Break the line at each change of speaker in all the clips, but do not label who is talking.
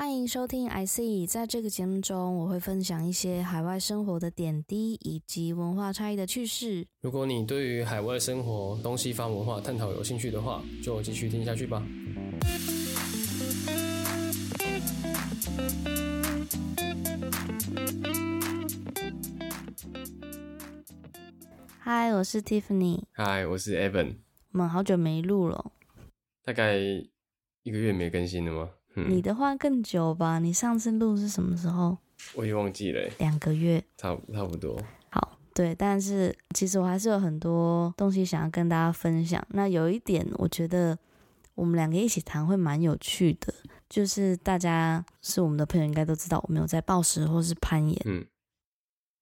欢迎收听 I C，在这个节目中，我会分享一些海外生活的点滴以及文化差异的趣事。
如果你对于海外生活、东西方文化探讨有兴趣的话，就继续听下去吧。
嗨，我是 Tiffany，
嗨，我是 Evan，
我们好久没录了。
大概一个月没更新了吗？嗯，
你的话更久吧？你上次录是什么时候？
我也忘记了欸，
两个月。
差不差不多。
好，对，但是其实我还是有很多东西想要跟大家分享。那有一点，我觉得我们两个一起谈会蛮有趣的，就是大家是我们的朋友，应该都知道我们有在暴食或是攀岩。
嗯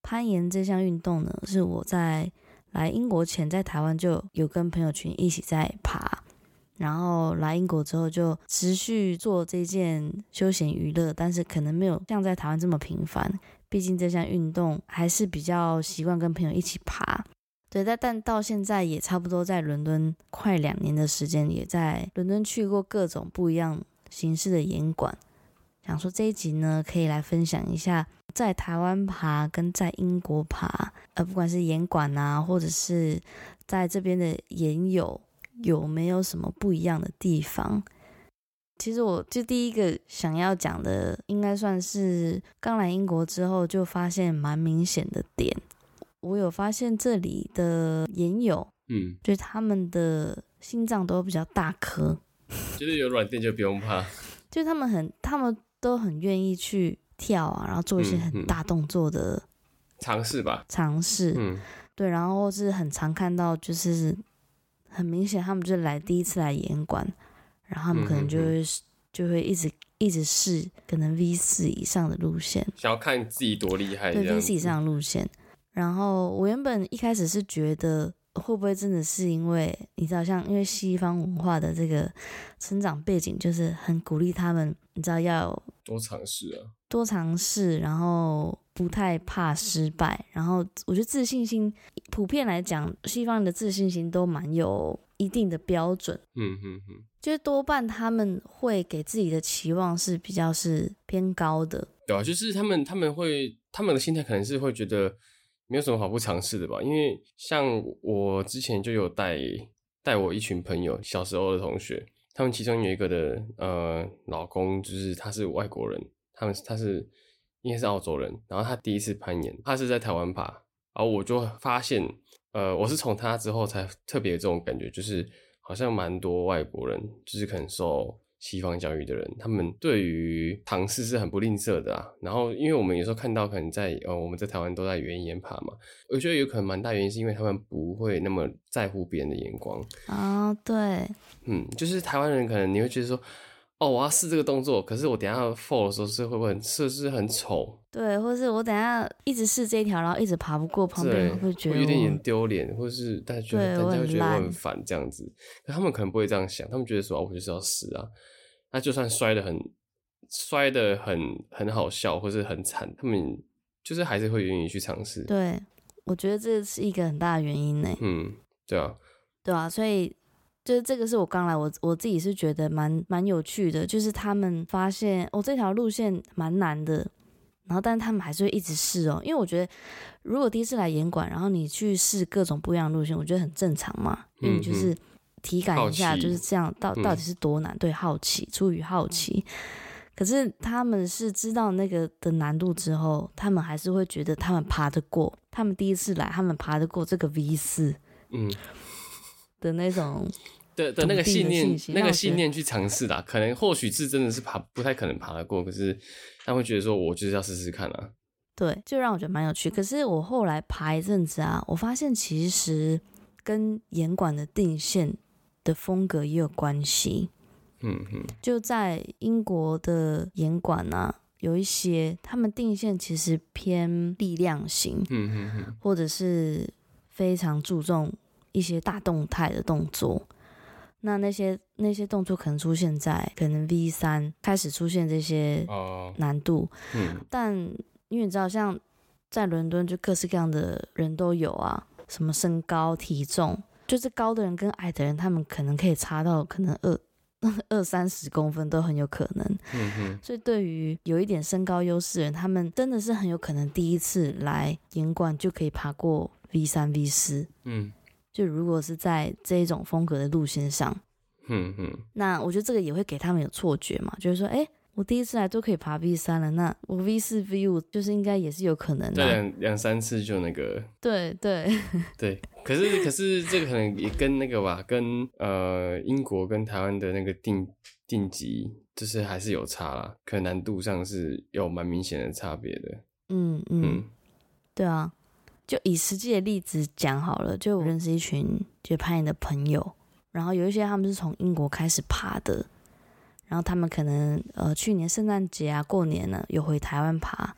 攀岩这项运动呢，是我在来英国前在台湾就有跟朋友群一起在爬，然后来英国之后就持续做这件休闲娱乐，但是可能没有像在台湾这么频繁。毕竟这项运动还是比较习惯跟朋友一起爬。对，但但到现在也差不多在伦敦快两年的时间，也在伦敦去过各种不一样形式的岩馆。想说这一集呢，可以来分享一下在台湾爬跟在英国爬，呃，不管是岩馆啊，或者是在这边的岩友，有没有什么不一样的地方？其实我就第一个想要讲的，应该算是刚来英国之后就发现蛮明显的点。我有发现这里的研友，
嗯，
就是他们的心脏都比较大颗，
就是有软垫就不用怕。
就是他们很，他们都很愿意去跳啊，然后做一些
嗯
很
嗯
大动作的
尝试吧。
尝试。
嗯
对，然后是很常看到，就是很明显他们就是来第一次来演馆，然后他们可能就
嗯
会、就会一直一直试可能 V 四以上的路线，
想要看自己多厉害
对 V。四以上的路线。然后我原本一开始是觉得会不会真的是因为你知道，像因为西方文化的这个成长背景，就是很鼓励他们，你知道要
多尝试啊。
多尝试，然后不太怕失败，然后我觉得自信心普遍来讲，西方人的自信心都蛮有一定的标准，
嗯嗯嗯，
就是多半他们会给自己的期望是比较是偏高的，
对啊，就是他们他们会他们的心态可能是会觉得没有什么好不尝试的吧，因为像我之前就有带带我一群朋友，小时候的同学，他们其中有一个的呃老公就是他是外国人，他们他是应该是澳洲人，然后他第一次攀岩，他是在台湾爬，然后我就发现，呃，我是从他之后才特别有这种感觉，就是好像蛮多外国人，就是可能受西方教育的人，他们对于尝试是很不吝啬的啊。然后，因为我们有时候看到，可能在呃我们在台湾都在原岩爬嘛，我觉得有可能蛮大原因是因为他们不会那么在乎别人的眼光。
啊、对，
嗯，就是台湾人可能你会觉得说，哦，我要试这个动作，可是我等一下 fall 的时候是会不会很是不是很丑？
对，或是我等一下一直试这一条，然后一直爬不过，旁边会觉得
有点点丢脸，或者是大家觉得大家会觉得我很烦这样子。可他们可能不会这样想，他们觉得说，哦，我就是要试啊。那就算摔的很摔的很很好笑，或是很惨，他们就是还是会愿意去尝试。
对，我觉得这是一个很大的原因呢。
嗯，对啊，
对啊，所以就是这个是我刚来，我我自己是觉得蛮蛮有趣的，就是他们发现哦这条路线蛮难的，然后但是他们还是会一直试哦，因为我觉得如果第一次来严管，然后你去试各种不一样的路线，我觉得很正常嘛，因为你就是体感一下就是这样到
嗯
到底是多难，对，好奇出于好奇。可是他们是知道那个的难度之后，他们还是会觉得他们爬得过。他们第一次来，他们爬得过这个 V 四
嗯，
的那种
的的那个信念那个信念去尝试啦，可能或许是真的是爬不太可能爬得过，可是他会觉得说，我就是要试试看啊。
对，就让我觉得蛮有趣。可是我后来爬一阵子啊，我发现其实跟严管的定线的风格也有关系。
嗯嗯
就在英国的严管啊，有一些他们定线其实偏力量型，
嗯嗯嗯，
或者是非常注重一些大动态的动作。那那些那些动作可能出现在可能 V 三开始出现这些
哦，
难度，
嗯
但因为你知道，像在伦敦就各式各样的人都有啊，什么身高、体重，就是高的人跟矮的人，他们可能可以差到可能二 二三十公分都很有可能。
嗯哼，
所以对于有一点身高优势的人，他们真的是很有可能第一次来岩馆就可以爬过 V 三 V 四。
嗯
就如果是在这一种风格的路线上，
嗯嗯，
那我觉得这个也会给他们有错觉嘛，就是说，哎、我第一次来都可以爬 V 三了，那我 V 四 V 五就是应该也是有可能
对
的、
两两三次就那个。
对对，
对，可是可是这个可能也跟那个吧，跟呃英国跟台湾的那个定定级就是还是有差啦，可能难度上是有蛮明显的差别的。
嗯嗯，
嗯。
对啊，就以实际的例子讲好了，就我认识一群就攀岩的朋友，然后有一些他们是从英国开始爬的，然后他们可能呃去年圣诞节啊过年呢有回台湾爬，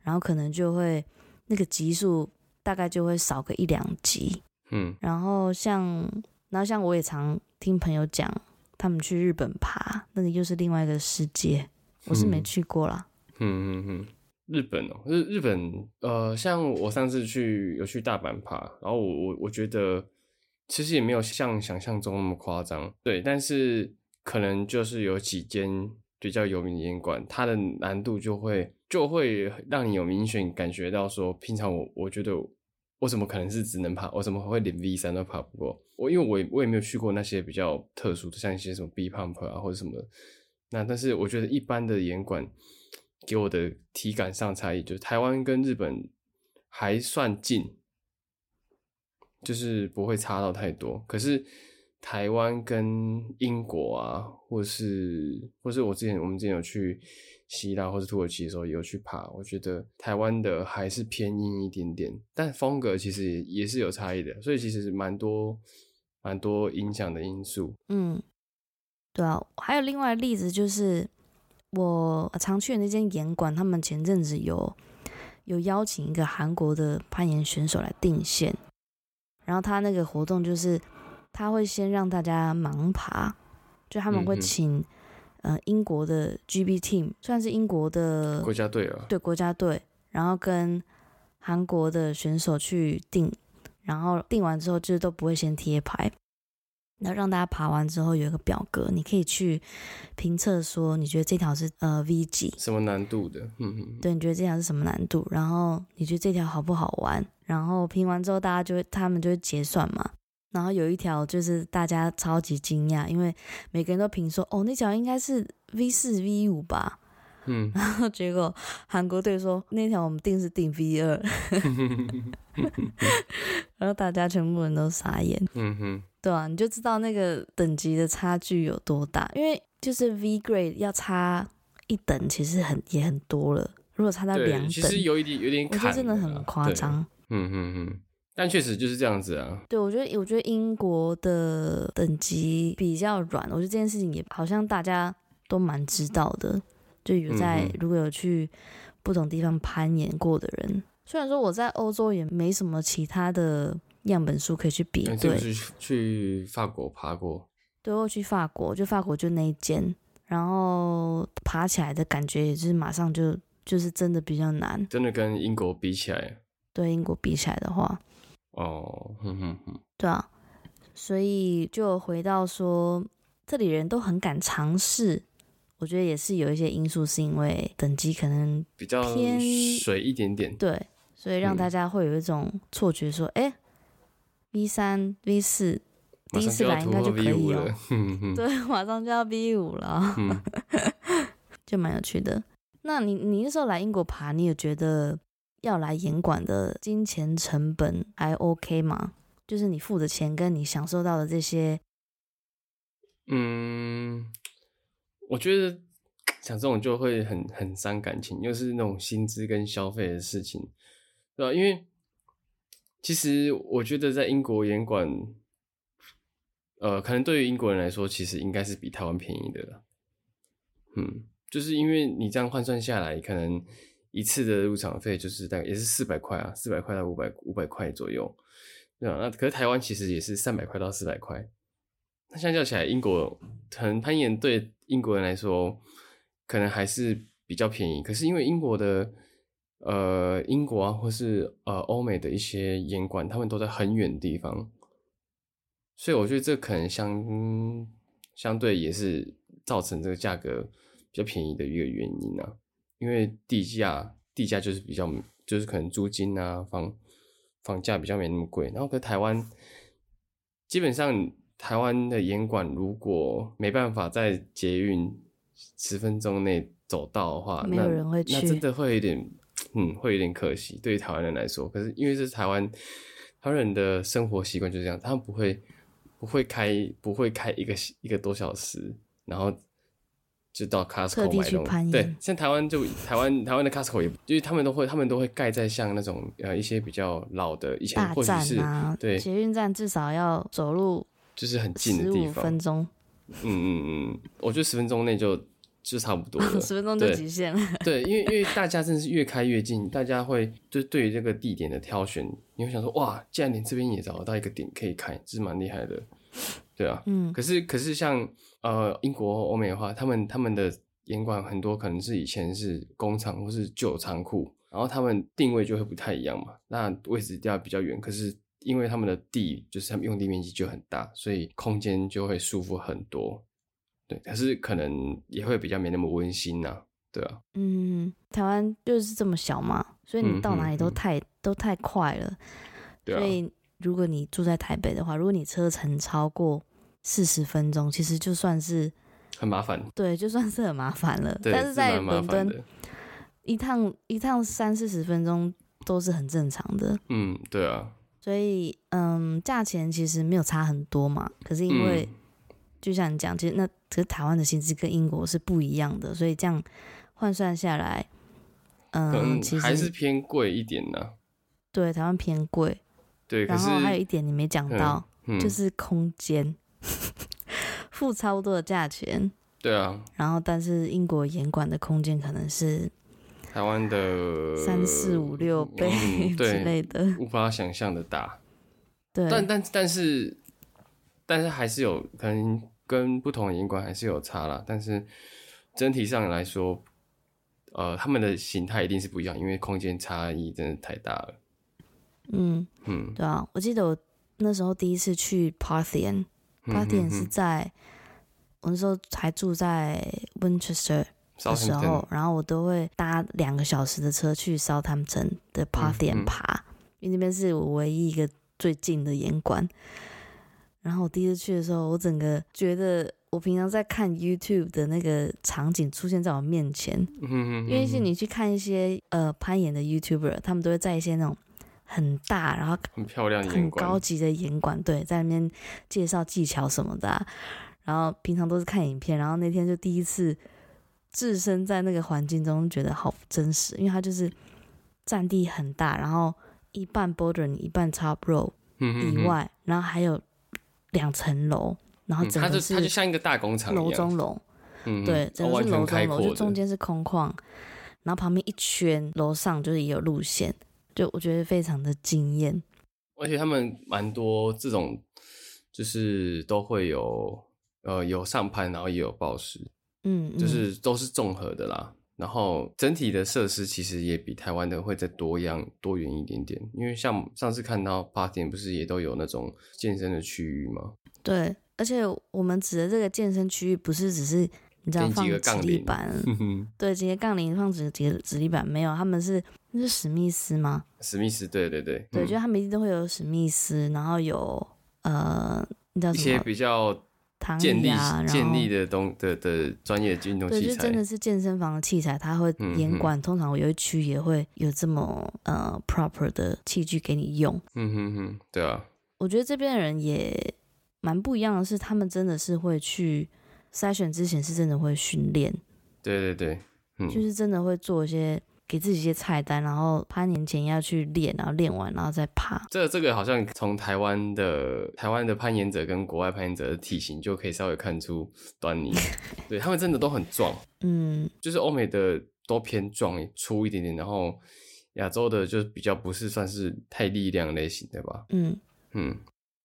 然后可能就会那个级数大概就会少个一两级，
嗯。
然后像然后像我也常听朋友讲，他们去日本爬，那个又是另外一个世界，我是没
嗯。
去过啦。
嗯嗯嗯，日本哦、日日本呃，像我上次去有去大阪爬，然后我我我觉得其实也没有像想象中那么夸张，对，但是可能就是有几间比较有名的岩馆，它的难度就会就会让你有明显感觉到说，平常我我觉得我怎么可能是只能爬，我怎么会连 V 三都爬不过？我因为我也我也没有去过那些比较特殊的，像一些什么 B pump 啊或者什么，那但是我觉得一般的岩馆给我的体感上差异，就是台湾跟日本还算近，就是不会差到太多。可是台湾跟英国啊，或是或是我之前我们之前有去希腊或是土耳其的时候也有去爬，我觉得台湾的还是偏硬一点点，但风格其实也是有差异的，所以其实蛮多蛮多影响的因素。
嗯，对啊，还有另外的例子就是我常去的那间岩馆，他们前阵子有有邀请一个韩国的攀岩选手来定线，然后他那个活动就是他会先让大家盲爬，就他们会请、呃英国的 GB Team，算是英国的
国家队啊，
对国家队，然后跟韩国的选手去定，然后定完之后就是都不会先贴牌，然后让大家爬完之后有一个表格，你可以去评测说你觉得这条是呃 V 几，
什么难度的？嗯嗯，
对，你觉得这条是什么难度，然后你觉得这条好不好玩，然后评完之后大家就会他们就会结算嘛。然后有一条就是大家超级惊讶，因为每个人都评说，哦，那条应该是 V 四 V 五吧，
嗯，
然后结果韩国队说那条我们定是定 V 二 然后大家全部人都傻眼，
嗯哼，
对啊，你就知道那个等级的差距有多大，因为就是 V grade 要差一等，其实很也很多了。如果差到两
等，其
等，
实有一点有点
我觉，得真的很夸。张。
嗯嗯嗯，但确实就是这样子啊。
对，我觉得我觉得英国的等级比较软，我觉得这件事情也好像大家都蛮知道的，就有在、
嗯
如果有去不同地方攀岩过的人，虽然说我在欧洲也没什么其他的样本数可以去比对，
去法国爬过？
对，我去法国，就法国就那一间，然后爬起来的感觉也是马上就就是真的比较难，
真的跟英国比起来，
对英国比起来的话，
哦，哼哼哼，
对啊，所以就回到说，这里人都很敢尝试，我觉得也是有一些因素，是因为等级可能
比较
偏
水一点点。
对，所以让
嗯
大家会有一种错觉，说，哎、v 三 V 四第一次来应该就可以
了，
对，马上就要 V 五了，
嗯，
就蛮有趣的。那你你那时候来英国爬，你有觉得要来严管的金钱成本还 OK 吗？就是你付的钱跟你享受到的这些，
嗯，我觉得讲这种就会很很伤感情，又是那种薪资跟消费的事情，对吧？因为其实我觉得在英国严管，呃，可能对于英国人来说，其实应该是比台湾便宜的了。嗯，就是因为你这样换算下来，可能一次的入场费就是大概也是四百块啊，四百块到五百五百块左右，对啊，那可是台湾其实也是三百块到四百块。那相较起来，英国可能攀岩对英国人来说，可能还是比较便宜。可是因为英国的呃英国啊，或是呃欧美的一些岩馆，他们都在很远的地方，所以我觉得这可能相相对也是造成这个价格比较便宜的一个原因啊。因为地价地价就是比较就是可能租金啊房房价比较没那么贵，然后跟台湾基本上台湾的严管如果没办法在捷运十分钟内走到的话，
没有人会去，
那真的会有点嗯会有点可惜，对于台湾人来说。可是因为这是台湾台湾人的生活习惯就是这样，他们不会不会开不会开一个一个多小时，然后。就到 Costco 买东西，对，像台湾就台湾台湾的 Costco 也，因为他们都会他们都会盖在像那种呃一些比较老的以前或者是对
捷运站至少要走路
就是很近的地方，
分钟。
嗯嗯嗯，我觉得十分钟内就就差不多了，
十分钟就极限了。
对，因为因为大家真的是越开越近，大家会就对于这个地点的挑选，你会想说哇，既然连这边也找得到一个点可以开，这是蛮厉害的。对啊，嗯，可是可是像呃英国、欧美的话，他们他们的严管很多可能是以前是工厂或是旧仓库，然后他们定位就会不太一样嘛，那位置掉比较远，可是因为他们的地就是他们用地面积就很大，所以空间就会舒服很多。对，可是可能也会比较没那么温馨呐，对啊。
嗯，台湾就是这么小嘛，所以你到哪里都太都太快了，对所以如果你住在台北的话，如果你车程超过四十分钟其实就算是
很麻烦，
对，就算是很麻烦了。但是在伦敦，一趟一趟三四十分钟都是很正常的。
嗯，对啊。
所以，嗯，价钱其实没有差很多嘛。可是因为，就像你讲，其实那可是台湾的薪资跟英国是不一样的，所以这样换算下来，嗯，其实
还是偏贵一点呢。
对，台湾偏贵。
对，
然后还有一点你没讲到，就是空间。付差不多的价钱，
对啊，
然后但是英国严管的空间可能是
台湾的
三四五六倍 之类的，
无法想象的大。
对，
但但但是但是还是有可能跟不同的银管还是有差啦。但是整体上来说，呃，他们的形态一定是不一样，因为空间差异真的太大了。
嗯嗯，对啊，我记得我那时候第一次去点是在我那时候还住在 Winchester 的时候，然后我都会搭两个小时的车去 Southampton 的 Parthian 爬，因为那边是我唯一一个最近的严管。然后我第一次去的时候，我整个觉得我平常在看 YouTube 的那个场景出现在我面前，因为是你去看一些呃攀岩的 YouTuber，他们都会在一些那种。很大，然后
很漂亮、
很高级的岩馆，对，在那边介绍技巧什么的。然后平常都是看影片，然后那天就第一次置身在那个环境中，觉得好真实，因为它就是占地很大，然后一半 border 一半 top row 以外，然后还有两层楼，然后整个是
它就像一个大工厂
楼中楼，嗯对，整个是楼中楼，就中间是空旷，然后旁边一圈楼上就是也有路线。就我觉得非常的惊艳，
而且他们蛮多这种，就是都会有呃有上攀，然后也有暴食，
嗯，
就是都是综合的啦。然后整体的设施其实也比台湾的会再多样多元一点点，因为像上次看到八点不是也都有那种健身的区域吗？
对，而且我们指的这个健身区域不是只是。你知道放直立板，对，几个杠铃放几几个直立板没有？他们是那是史密斯吗？
史密斯，对对对，
对，就他们一定都会有史密斯，然后有呃，你知道
一些比较建立建立的东的的专业运动器材，
对，就真的是健身房的器材，它会严管，通常有一区也会有这么呃 proper 的器具给你用。
嗯哼哼，对啊，
我觉得这边的人也蛮不一样的是，他们真的是会去。筛选之前是真的会训练，
对对对，
嗯，就是真的会做一些给自己一些菜单，然后攀岩前要去练，然后练完然后再爬。
这这个好像从台湾的台湾的攀岩者跟国外攀岩者的体型就可以稍微看出端倪，对他们真的都很壮，
嗯，
就是欧美的都偏壮粗一点点，然后亚洲的就比较不是算是太力量类型的吧，
嗯
嗯。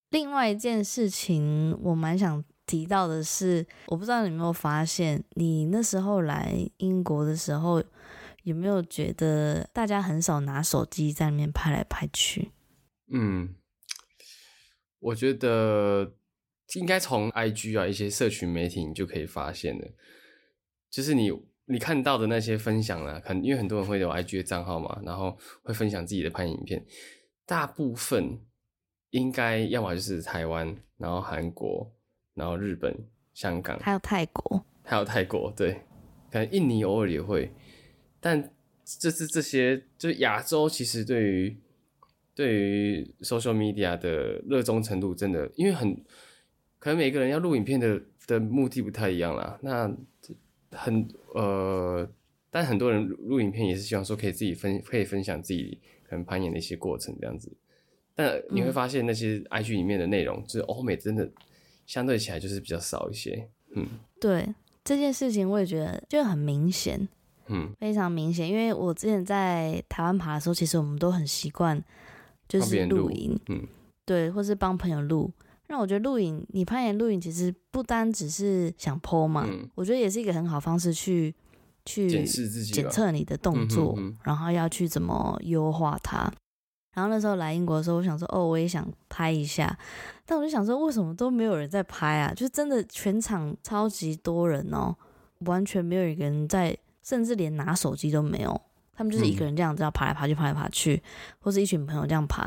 另外一件事情，我蛮想。提到的是，我不知道你有没有发现，你那时候来英国的时候，有没有觉得大家很少拿手机在那边拍来拍去？
嗯，我觉得应该从 IG 啊一些社群媒体你就可以发现了，就是你你看到的那些分享啊，很因为很多人会有 IG 的账号嘛，然后会分享自己的拍影片，大部分应该要么就是台湾，然后韩国，然后日本、香港，
还有泰国，
还有泰国，对，可能印尼偶尔也会，但这是这些，就是亚洲其实对于对于 social media 的热衷程度，真的，因为很可能每个人要录影片的的目的不太一样啦。那很呃，但很多人录影片也是希望说可以自己分，可以分享自己可能攀岩的一些过程这样子。但你会发现那些 IG 里面的内容，就是欧美真的相对起来就是比较少一些。嗯，
对这件事情，我也觉得就很明显，
嗯，
非常明显。因为我之前在台湾爬的时候，其实我们都很习惯就是露营，
嗯，
对，或是帮朋友录。那我觉得录影，你攀岩录影其实不单只是想 PO 嘛，我觉得也是一个很好方式去去
检视自己、
检测你的动作，然后要去怎么优化它。然后那时候来英国的时候，我想说，哦，我也想拍一下，但我就想说，为什么都没有人在拍啊？就真的全场超级多人哦，完全没有一个人在，甚至连拿手机都没有，他们就是一个人这样子要爬来爬去，爬来爬去，或是一群朋友这样爬，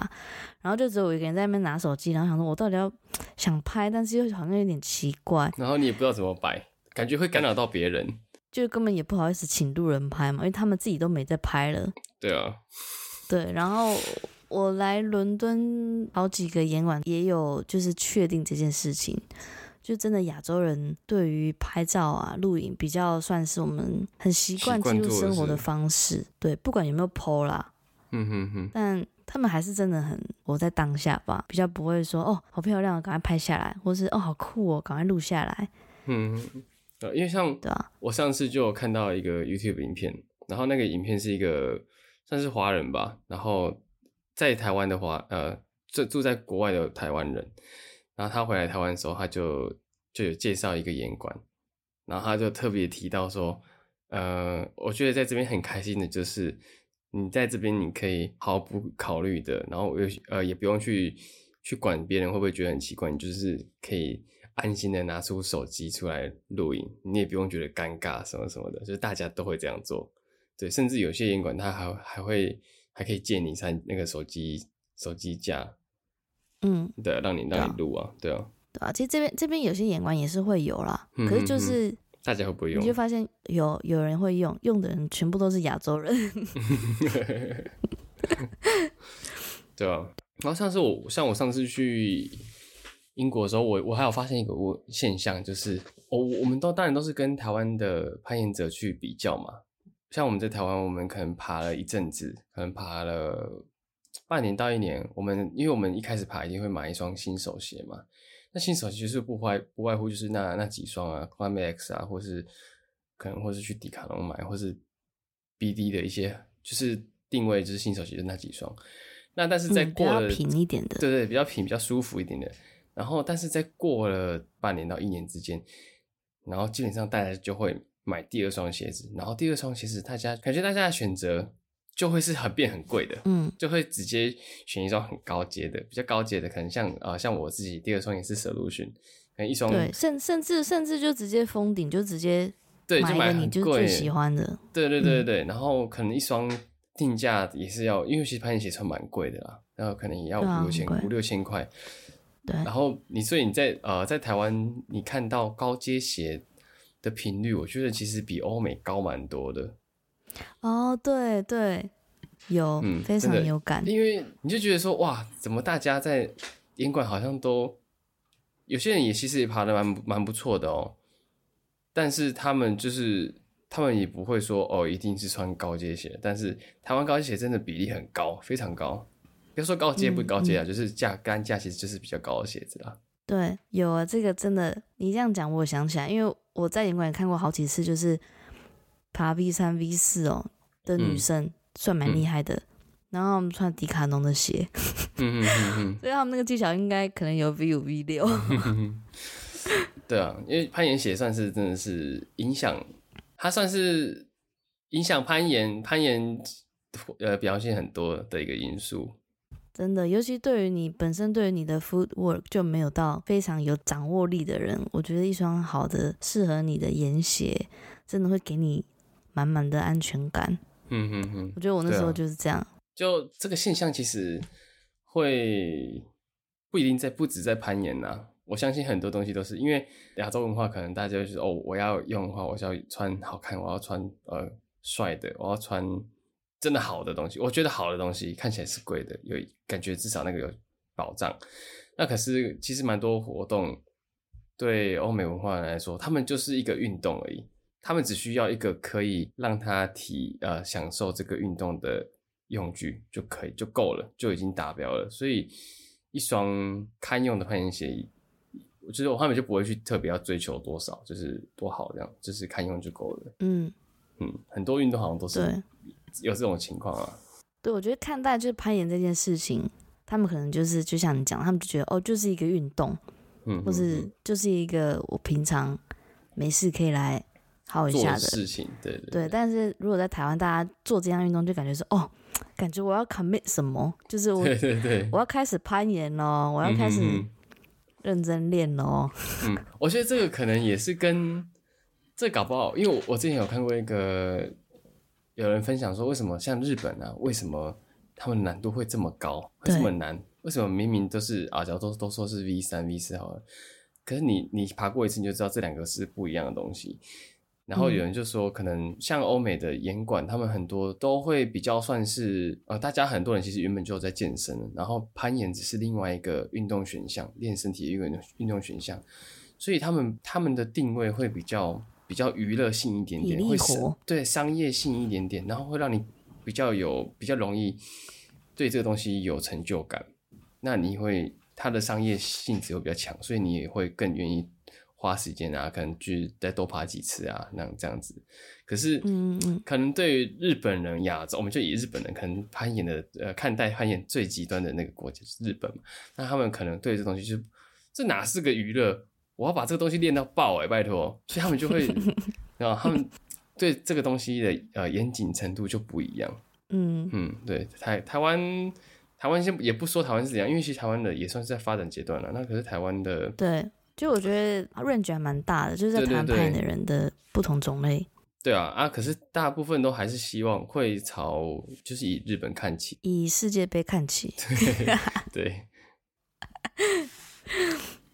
然后就只有我一个人在那边拿手机，然后想说，我到底要想拍，但是又好像有点奇怪，
然后你也不知道怎么摆，感觉会干扰到别人，
就根本也不好意思请路人拍嘛，因为他们自己都没在拍了。
对啊，
对，然后。我来伦敦好几个演馆，也有就是确定这件事情，就真的亚洲人对于拍照啊、录影比较算是我们很习惯记录生活的方式。对，不管有没有 PO 啦，
嗯哼哼，
但他们还是真的很活在当下吧，比较不会说哦好漂亮，赶快拍下来，或是哦好酷哦，赶快录下来。
嗯，呃，因为像
对啊，
我上次就有看到一个 YouTube 影片，然后那个影片是一个算是华人吧，然后。在台湾的话，呃，住住在国外的台湾人，然后他回来台湾的时候，他就就有介绍一个演馆，然后他就特别提到说，呃，我觉得在这边很开心的就是，你在这边你可以毫不考虑的，然后又呃也不用去去管别人会不会觉得很奇怪，你就是可以安心的拿出手机出来录影，你也不用觉得尴尬什么什么的，就是大家都会这样做，对，甚至有些演馆他还还会。还可以借你三那个手机手机架，
嗯，
对，让你让你录啊，对啊，
对啊。其实这边这边有些眼光也是会有啦，可是就是
大家会不会用？
你就发现有有人会用，用的人全部都是亚洲人，
对啊。然后上次我像我上次去英国的时候，我我还有发现一个我现象，就是我我们都当然都是跟台湾的攀岩者去比较嘛。像我们在台湾，我们可能爬了一阵子，可能爬了半年到一年。我们因为我们一开始爬一定会买一双新手鞋嘛，那新手鞋就是不外不外乎就是那那几双啊，Climax 啊，或是可能或是去迪卡侬买，或是 BD 的一些，就是定位就是新手鞋的那几双。那但是在过了
平一点的，
对对，比较平比较舒服一点的。然后但是在过了半年到一年之间，然后基本上大家就会。买第二双鞋子，然后第二双鞋子，大家感觉大家的选择就会是很变很贵的，
嗯，
就会直接选一双很高阶的，比较高阶的，可能像啊像我自己第二双也是 solution，可能一双
对，甚甚至甚至就直接封顶，就直接
对，就买
你就最喜欢的，
对对对对然后可能一双定价也是要，因为其实攀岩鞋算蛮贵的啦，然后可能也要五六千五六千块，
对，
然后你所以你在呃在台湾你看到高阶鞋。的频率，我觉得其实比欧美高蛮多的。
哦，对对，有，非常有感。
因为你就觉得说，哇，怎么大家在烟馆好像都有些人也其实也爬的蛮蛮不错的哦，但是他们就是他们也不会说哦，一定是穿高阶鞋。但是台湾高阶鞋真的比例很高，非常高。不要说高阶不高阶啊，就是价干价其实就是比较高的鞋子啦。
对，有啊，这个真的，你这样讲，我想起来，因为我在演馆也看过好几次，就是爬 V 三 V 四哦的女生，算蛮厉害的，然后他们穿迪卡侬的鞋，
嗯嗯嗯嗯，
所以他们那个技巧应该可能有 V 五 V 六。
对啊，因为攀岩鞋算是真的是影响，它算是影响攀岩攀岩呃表现很多的一个因素。
真的，尤其对于你本身对于你的 footwork 就没有到非常有掌握力的人，我觉得一双好的适合你的岩鞋，真的会给你满满的安全感。
嗯嗯嗯，
我觉得我那时候就是这样。
就这个现象其实会不一定在不止在攀岩呐、我相信很多东西都是因为亚洲文化，可能大家就是哦，我要用的话，我是要穿好看，我要穿呃帅的，我要穿真的好的东西。我觉得好的东西看起来是贵的，有感觉至少那个有保障。那可是其实蛮多活动对欧美文化人来说，他们就是一个运动而已。他们只需要一个可以让他体呃享受这个运动的用具就可以就够了，就已经达标了。所以一双堪用的攀岩鞋，我觉得他们就不会去特别要追求多少，就是多好这样，就是堪用就够了。
嗯，
嗯，很多运动好像都是有这种情况啊。
对，我觉得看待就是攀岩这件事情，他们可能就是就像你讲，他们就觉得哦，就是一个运动，
嗯，
或是就是一个我平常没事可以来耗一
做
下的。
的事情，对对
对，但是如果在台湾，大家做这项运动，就感觉是哦，感觉我要 commit 什么，就是我
对对对，
我要开始攀岩咯，我要开始认真练哦。
嗯，我觉得这个可能也是跟这搞不好，因为我我之前有看过一个有人分享说，为什么像日本啊，为什么他们难度会这么高，会这么难？为什么明明都是啊，假如都都说是 V 三 V 四好了，可是你你爬过一次你就知道这两个是不一样的东西。然后有人就说，可能像欧美的严管，他们很多都会比较算是呃，大家很多人其实原本就有在健身，然后攀岩只是另外一个运动选项，练身体的一个运动选项，所以他们他们的定位会比较比较娱乐性一点点，会对商业性一点点，然后会让你比较有比较容易对这个东西有成就感，那你会它的商业性质会比较强，所以你也会更愿意花时间啊，可能去再多爬几次啊，那样这样子。可是，
嗯嗯
可能对于日本人、亚洲，我们就以日本人可能攀岩的呃看待攀岩最极端的那个国家是日本嘛，那他们可能对这东西就是这哪是个娱乐，我要把这个东西练到爆哎、拜托，所以他们就会，然后他们对这个东西的呃严谨程度就不一样。
嗯，
嗯，对，台台湾台湾先也不说台湾是怎样，因为其实台湾的也算是在发展阶段了。那可是台湾的，
对，就我觉得 range 还蛮大的，就是在
对对对
台湾攀岩的人的不同种类，
对啊啊，可是大部分都还是希望会朝就是以日本看齐，
以世界杯看齐，
对，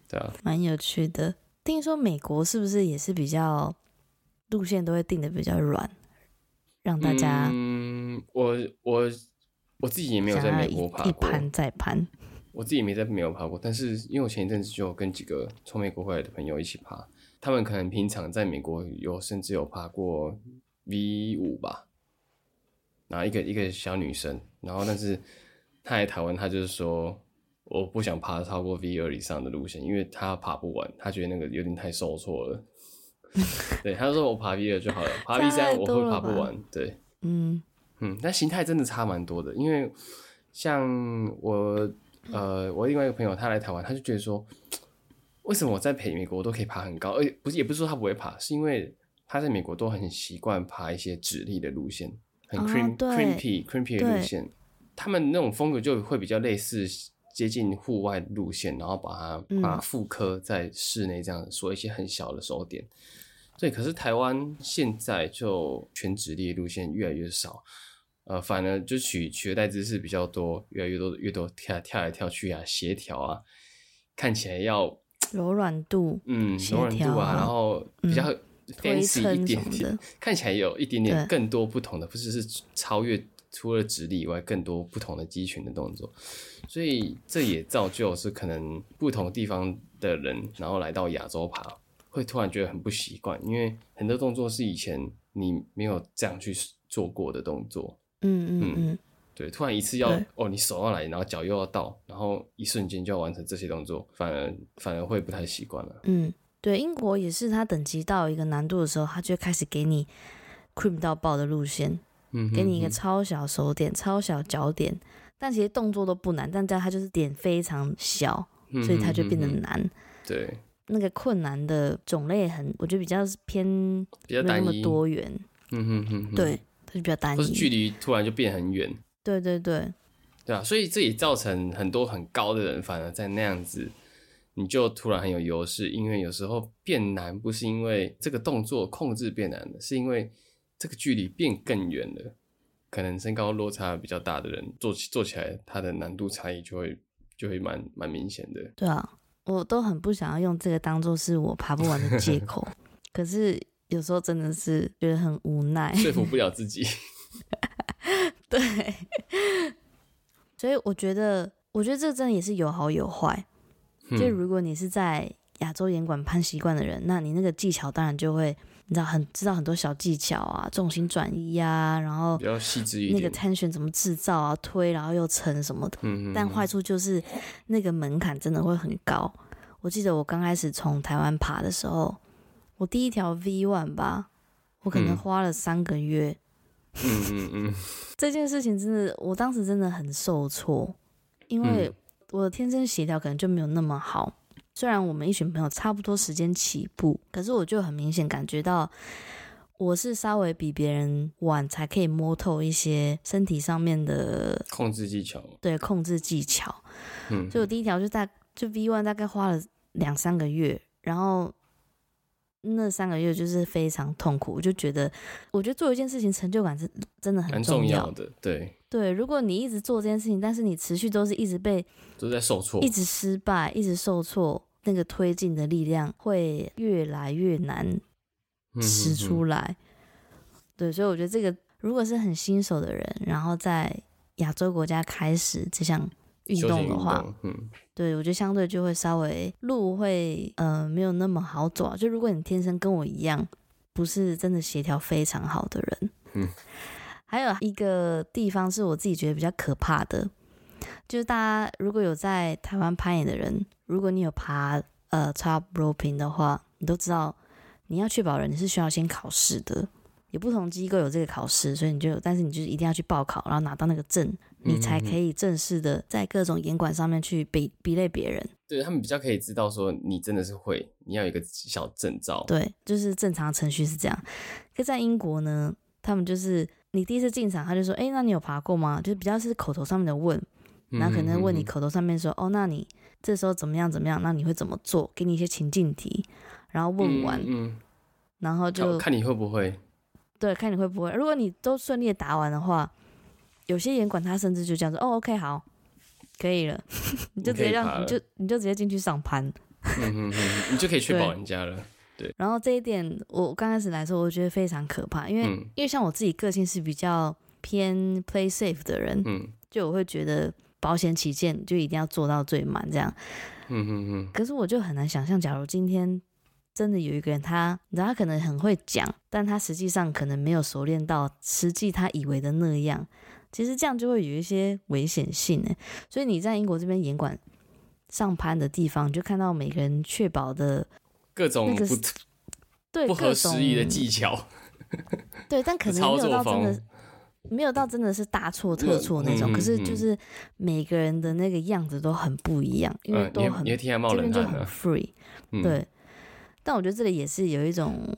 对。啊，
蛮有趣的。听说美国是不是也是比较路线都会定的比较软，让大家
嗯，我我我自己也没有在美国爬过，
一盘再攀。
我自己没在没有爬过，但是因为我前一阵子就跟几个从美国回来的朋友一起爬，他们可能平常在美国有甚至有爬过 V 五吧，然后一个一个小女生，然后但是她来台湾，她就是说我不想爬超过 V 二以上的路线，因为她爬不完，她觉得那个有点太受挫了。对，她说我爬 V 二就好了，爬 V 三我会爬不完。对，
嗯
嗯，但形态真的差蛮多的，因为像我呃，我另外一个朋友他来台湾，他就觉得说，为什么我在北美国都可以爬很高，而且不是也不是说他不会爬，是因为他在美国都很习惯爬一些直立的路线，很 crimpy crimpy 的路线，他们那种风格就会比较类似接近户外路线，然后把它
嗯
把它复刻在室内这样说一些很小的手点。对，可是台湾现在就全直立的路线越来越少，呃，反而就取取代姿势比较多，越来越多越多跳跳来跳去啊，协调啊，看起来要
柔软度、
嗯
协
柔软度啊，然后比较
推
fancy 一点点看起来有一点点更多不同的，不是是超越除了直立以外更多不同的肌群的动作，所以这也造就是可能不同地方的人，然后来到亚洲爬，会突然觉得很不习惯，因为很多动作是以前你没有这样去做过的动作。
嗯嗯嗯，
对，突然一次要哦，你手要来，然后脚又要到，然后一瞬间就要完成这些动作，反而反而会不太习惯了。
嗯，对，英国也是，它等级到一个难度的时候，它就开始给你 cream 到爆的路线，
嗯哼，
给你一个超小手点、超小脚点，但其实动作都不难，但这样它就是点非常小，
嗯
所以它就变得
哼哼哼。
难。
对，
那个困难的种类很，我觉得比较是偏没有那么
比较单一。
多元，
嗯哼哼哼，
对，它就比较单
或是距。离突然就变很远。
对对对，
对啊，所以这也造成很多很高的人反而在那样子，你就突然很有优势，因为有时候变难不是因为这个动作控制变难了，是因为这个距离变更远了，可能身高落差比较大的人做起做起来，它的难度差异就会就会蛮蛮明显的。
对啊，我都很不想要用这个当做是我爬不完的借口，可是有时候真的是觉得很无奈，
说服不了自己。
对，所以我觉得，我觉得这真的也是有好有坏。就如果你是在亚洲严管攀习惯的人，那你那个技巧当然就会，你知道很知道很多小技巧啊，重心转移啊，然后
比较细致一点，
那个 tension 怎么制造啊，推然后又撑什么的。
嗯
但坏处就是那个门槛真的会很高。我记得我刚开始从台湾爬的时候，我第一条 V one 吧，我可能花了三个月。
嗯嗯嗯，
这件事情真的，我当时真的很受挫，因为我的天生协调可能就没有那么好。虽然我们一群朋友差不多时间起步，可是我就很明显感觉到，我是稍微比别人晚才可以摸透一些身体上面的
控制技巧。
对，控制技巧。
嗯，
所以我第一条就大就 V one 大概花了两三个月，然后。那三个月就是非常痛苦，我就觉得，我觉得做一件事情成就感是真的很
重
要
的。对
对，如果你一直做这件事情，但是你持续都是一直被
都在受挫，
一直失败，一直受挫，那个推进的力量会越来越难使出来。对，所以我觉得这个如果是很新手的人，然后在亚洲国家开始这项运动的话，
嗯。
对，我觉得相对就会稍微路会呃没有那么好走。就如果你天生跟我一样，不是真的协调非常好的人，
嗯，
还有一个地方是我自己觉得比较可怕的，就是大家如果有在台湾攀岩的人，如果你有爬呃 top roping 的话，你都知道你要确保人你是需要先考试的，有不同机构有这个考试，所以你就但是你就是一定要去报考，然后拿到那个证。你才可以正式的在各种严管上面去比比类别人，
对他们比较可以知道说你真的是会，你要有一个小证照。
对，就是正常程序是这样。可在英国呢，他们就是你第一次进场，他就说：“哎，那你有爬过吗？”就是比较是口头上面的问，然后可能问你口头上面说：“哦，那你这时候怎么样怎么样？那你会怎么做？”给你一些情境题，然后问完，
嗯，
然后就
看你会不会，
对，看你会不会。如果你都顺利的答完的话。有些严管他甚至就这样子：“哦，OK，好，可以了，你就直接让你就你就直接进去上盘，
嗯嗯嗯，你就可以确保人家了。对。
然后这一点我刚开始来说，我觉得非常可怕，因为因为像我自己个性是比较偏 play safe 的人，
嗯，
就我会觉得保险起见就一定要做到最满这样，
嗯嗯嗯。
可是我就很难想象，假如今天真的有一个人，他你知道他可能很会讲，但他实际上可能没有熟练到实际他以为的那样。其实这样就会有一些危险性呢，所以你在英国这边严管上攀的地方，就看到每个人确保的
各种不
对
不合时宜的技巧，
对，但可能没有到真的没有到真的是大错特错那种，可是就是每个人的那个样子都很不一样，因为都很
这边
就很 free，对。但我觉得这里也是有一种，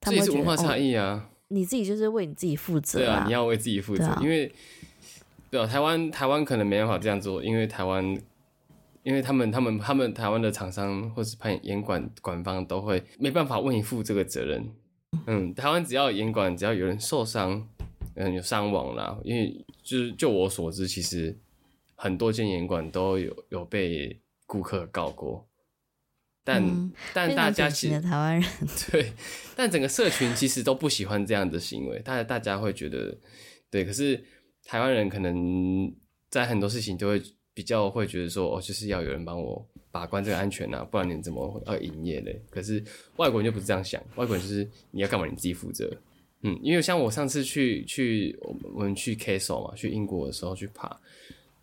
这也是文化差异啊。
你自己就是为你自己负责，
对
啊，
你要为自己负责，因为对啊，台湾台湾可能没办法这样做，因为台湾，因为他们他们他们台湾的厂商或是判严管管方都会没办法为你负这个责任。嗯，台湾只要严管，只要有人受伤，嗯，有伤亡啦，因为就是就我所知，其实很多间严管都有有被顾客告过。但但大家其实
台湾人
对，但整个社群其实都不喜欢这样的行为，大大家会觉得对，可是台湾人可能在很多事情都会比较会觉得说，哦，就是要有人帮我把关这个安全啊，不然你怎么要营业嘞？可是外国人就不是这样想，外国人就是你要干嘛你自己负责，嗯，因为像我上次去去我们去 K 手嘛，去英国的时候去爬，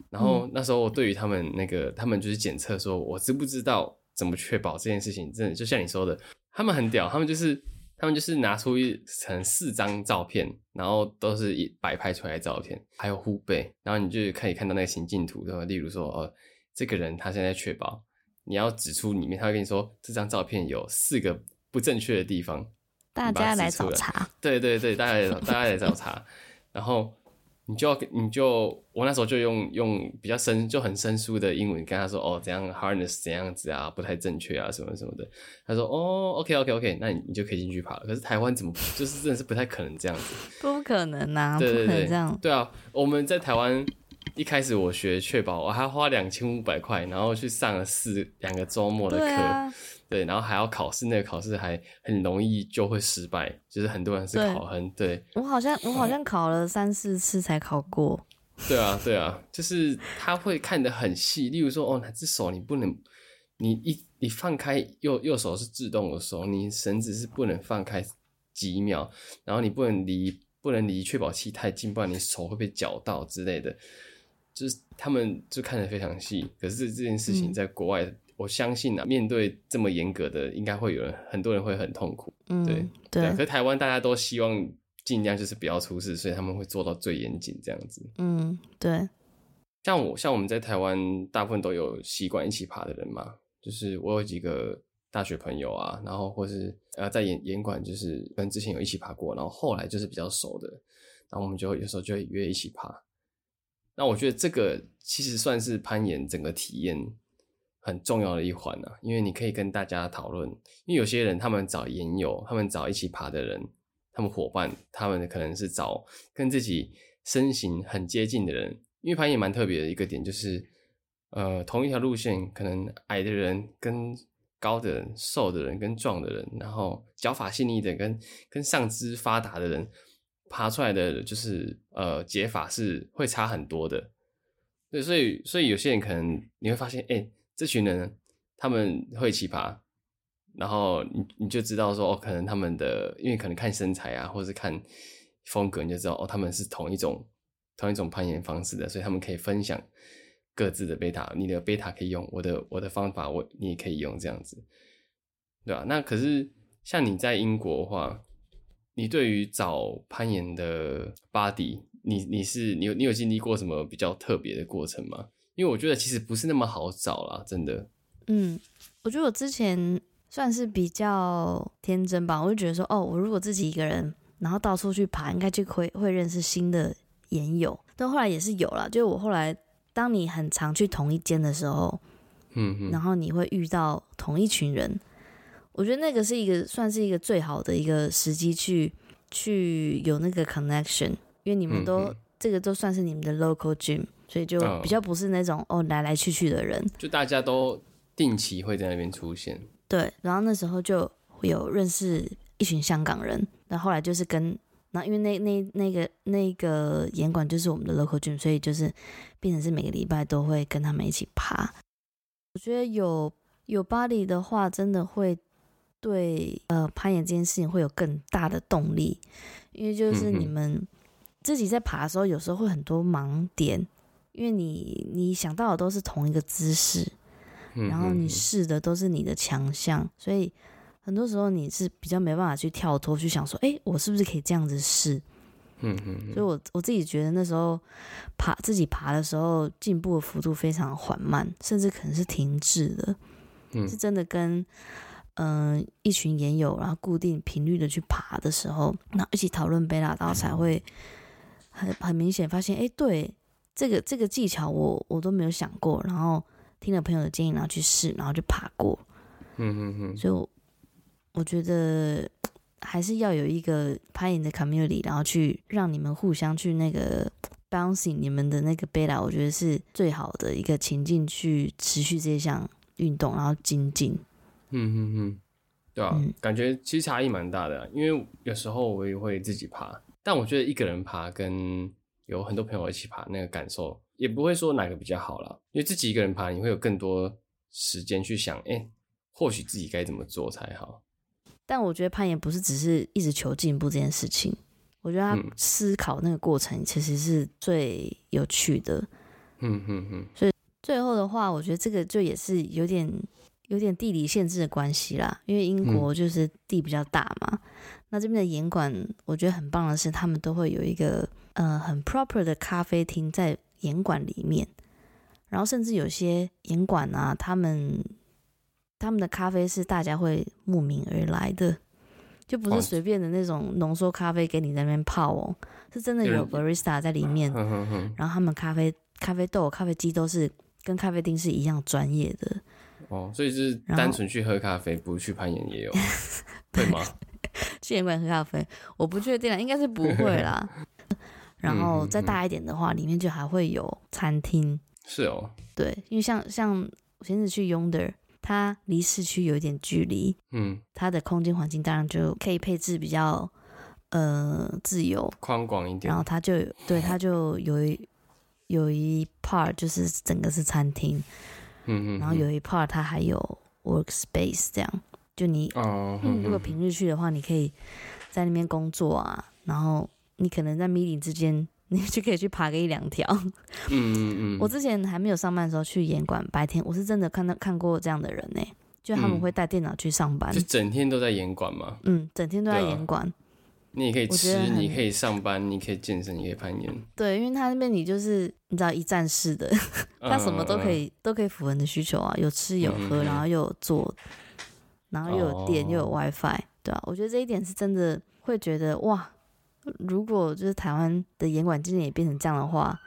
然后那时候我对于他们那个他们就是检测说我知不知道。怎么确保这件事情？真的就像你说的，他们很屌，他们就是他们就是拿出一成四张照片，然后都是一摆拍出来的照片，还有护背，然后你就可以看到那个行进图，对吧？例如说，哦，这个人他现在确保，你要指出里面，他会跟你说这张照片有四个不正确的地方，
大家来找茬。
对对对，大家来大家来找茬。然后你就要你就我那时候就用用比较生就很生疏的英文跟他说哦怎样 harness 怎样子啊不太正确啊什么什么的，他说哦 OK OK OK 那你你就可以进去爬了。可是台湾怎么就是真的是不太可能这样子，
不可能啊，不可
对对对
能这样。
对啊，我们在台湾一开始我学确保我还花两千五百块，然后去上了四两个周末的课，
啊，
对，然后还要考试，那个考试还很容易就会失败，就是很多人是考很对。
我好像我好像考了三四次才考过。
对啊，对啊，就是他会看得很细，例如说，哦，哪只手你不能，你一你放开右右手是自动的手，你绳子是不能放开几秒，然后你不能离不能离确保器太近，不然你手会被绞到之类的。就是他们就看得非常细，可是这件事情
嗯
在国外，我相信啊，面对这么严格的，应该会有人很多人会很痛苦。
嗯，
对
对
啊可是台湾大家都希望尽量就是不要出事，所以他们会做到最严谨这样子。
嗯，对，
像我像我们在台湾，大部分都有习惯一起爬的人嘛，就是我有几个大学朋友啊，然后或是呃在严严管，就是跟之前有一起爬过，然后后来就是比较熟的，然后我们就有时候就会约一起爬。那我觉得这个其实算是攀岩整个体验很重要的一环啊，因为你可以跟大家讨论，因为有些人他们找岩友，他们找一起爬的人，他们伙伴，他们可能是找跟自己身形很接近的人，因为攀岩蛮特别的一个点就是，呃，同一条路线，可能矮的人跟高的人、瘦的人跟壮的人，然后脚法细腻的跟跟上肢发达的人，爬出来的就是呃解法是会差很多的。对，所以所以有些人可能你会发现，哎、这群人他们会奇葩，然后你你就知道说，哦，可能他们的因为可能看身材啊，或者是看风格，你就知道哦，他们是同一种同一种攀岩方式的，所以他们可以分享各自的贝塔，你的贝塔可以用，我的我的方法我你也可以用这样子，对吧、那可是像你在英国的话，你对于找攀岩的 body，你你是你有你有经历过什么比较特别的过程吗？因为我觉得其实不是那么好找啦，真的。
嗯，我觉得我之前算是比较天真吧，我就觉得说，哦，我如果自己一个人，然后到处去爬，应该就会会认识新的研友。但后来也是有了，就是我后来，当你很常去同一间的时候，
嗯嗯
然后你会遇到同一群人，我觉得那个是一个算是一个最好的一个时机去去有那个 connection，因为你们都、这个都算是你们的 local gym，所以就
哦
比较不是那种哦来来去去的人。
就大家都定期会在那边出现。
对，然后那时候就有认识一群香港人，然后后来就是跟，然后因为那那那个那个严管就是我们的 local gym，所以就是变成是每个礼拜都会跟他们一起爬。我觉得有有 body 的话，真的会对呃攀岩这件事情会有更大的动力，因为就是你们自己在爬的时候，有时候会很多盲点，因为你你想到的都是同一个姿势，
嗯
然后你
嗯
试的都是你的强项，所以很多时候你是比较没办法去跳脱去想说，哎，我是不是可以这样子试？
嗯嗯
所以我我自己觉得那时候爬自己爬的时候，进步的幅度非常缓慢，甚至可能是停滞的，
嗯。
是真的跟嗯、呃一群研友，然后固定频率的去爬的时候，然后一起讨论贝拉刀才会很很明显发现，哎，对这个这个技巧我我都没有想过，然后听了朋友的建议，然后去试，然后就爬过，
嗯嗯嗯
所以我我觉得还是要有一个攀岩的 community，然后去让你们互相去那个 bouncing 你们的那个 beta，我觉得是最好的一个情境去持续这项运动，然后精进。
嗯嗯嗯，对啊，
嗯
感觉其实差异蛮大的啊、因为有时候我也会自己爬，但我觉得一个人爬跟有很多朋友一起爬那个感受，也不会说哪个比较好啦，因为自己一个人爬，你会有更多时间去想，哎、或许自己该怎么做才好。
但我觉得攀岩不是只是一直求进步这件事情，我觉得他
嗯
思考那个过程其实是最有趣的。
嗯嗯嗯所以
最后的话，我觉得这个就也是有点有点地理限制的关系啦，因为英国就是地比较大嘛。那这边的严管，我觉得很棒的是，他们都会有一个呃很 proper 的咖啡厅在严管里面，然后甚至有些严管啊，他们他们的咖啡是大家会慕名而来的，就不是随便的那种浓缩咖啡给你在那边泡哦，是真的有 barista 在里面，然后他们咖啡咖啡豆、咖啡机都是跟咖啡厅是一样专业的。
哦，所以是单纯去喝咖啡，不去攀岩也有，对吗？
去岩馆喝咖啡，我不确定了，应该是不会啦。然后再大一点的话，里面就还会有餐厅。
是哦，
对，因为像像我前次去 Yonder，它离市区有一点距离，嗯，它的空间环境当然就可以配置比较呃自由、
宽广一点。
然后它就对它就有一有一 part 就是整个是餐厅。嗯嗯，然后有一 part 它还有 workspace，这样就你如果平日去的话，你可以在那边工作啊，然后你可能在 meeting 之间，你就可以去爬个一两条。嗯嗯嗯。我之前还没有上班的时候去严管，白天我是真的看到看过这样的人呢，就他们会带电脑去上班，
就整天都在严管嘛。
嗯，整天都在严管。
你也可以吃，你可以上班，你可以健身，你可以攀岩。
对，因为他那边你就是你知道一站式的，他什么都可以，都可以符合你的需求啊，有吃有喝，然后又有做，然后又有电又有 WiFi，对啊，我觉得这一点是真的会觉得哇，如果就是台湾的严管今年也变成这样的话，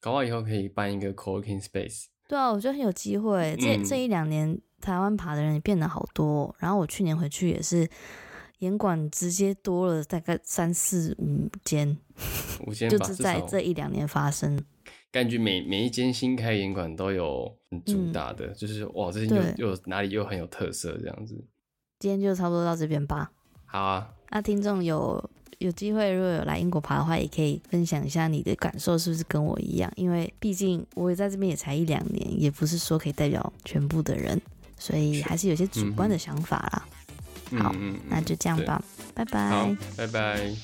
搞好以后可以办一个 co-working space。
对啊，我觉得很有机会。这这一两年台湾爬的人也变得好多，然后我去年回去也是。严管直接多了大概三四五间，
五间
就是在这一两年发生。
感觉每每一间新开严管都有很主打的，就是哇，这间又又哪里又很有特色这样子。
今天就差不多到这边吧。
好啊，
那听众有有机会如果有来英国爬的话，也可以分享一下你的感受是不是跟我一样？因为毕竟我也在这边也才一两年，也不是说可以代表全部的人，所以还是有些主观的想法啦。好，那就这样吧，拜拜。
好，拜拜。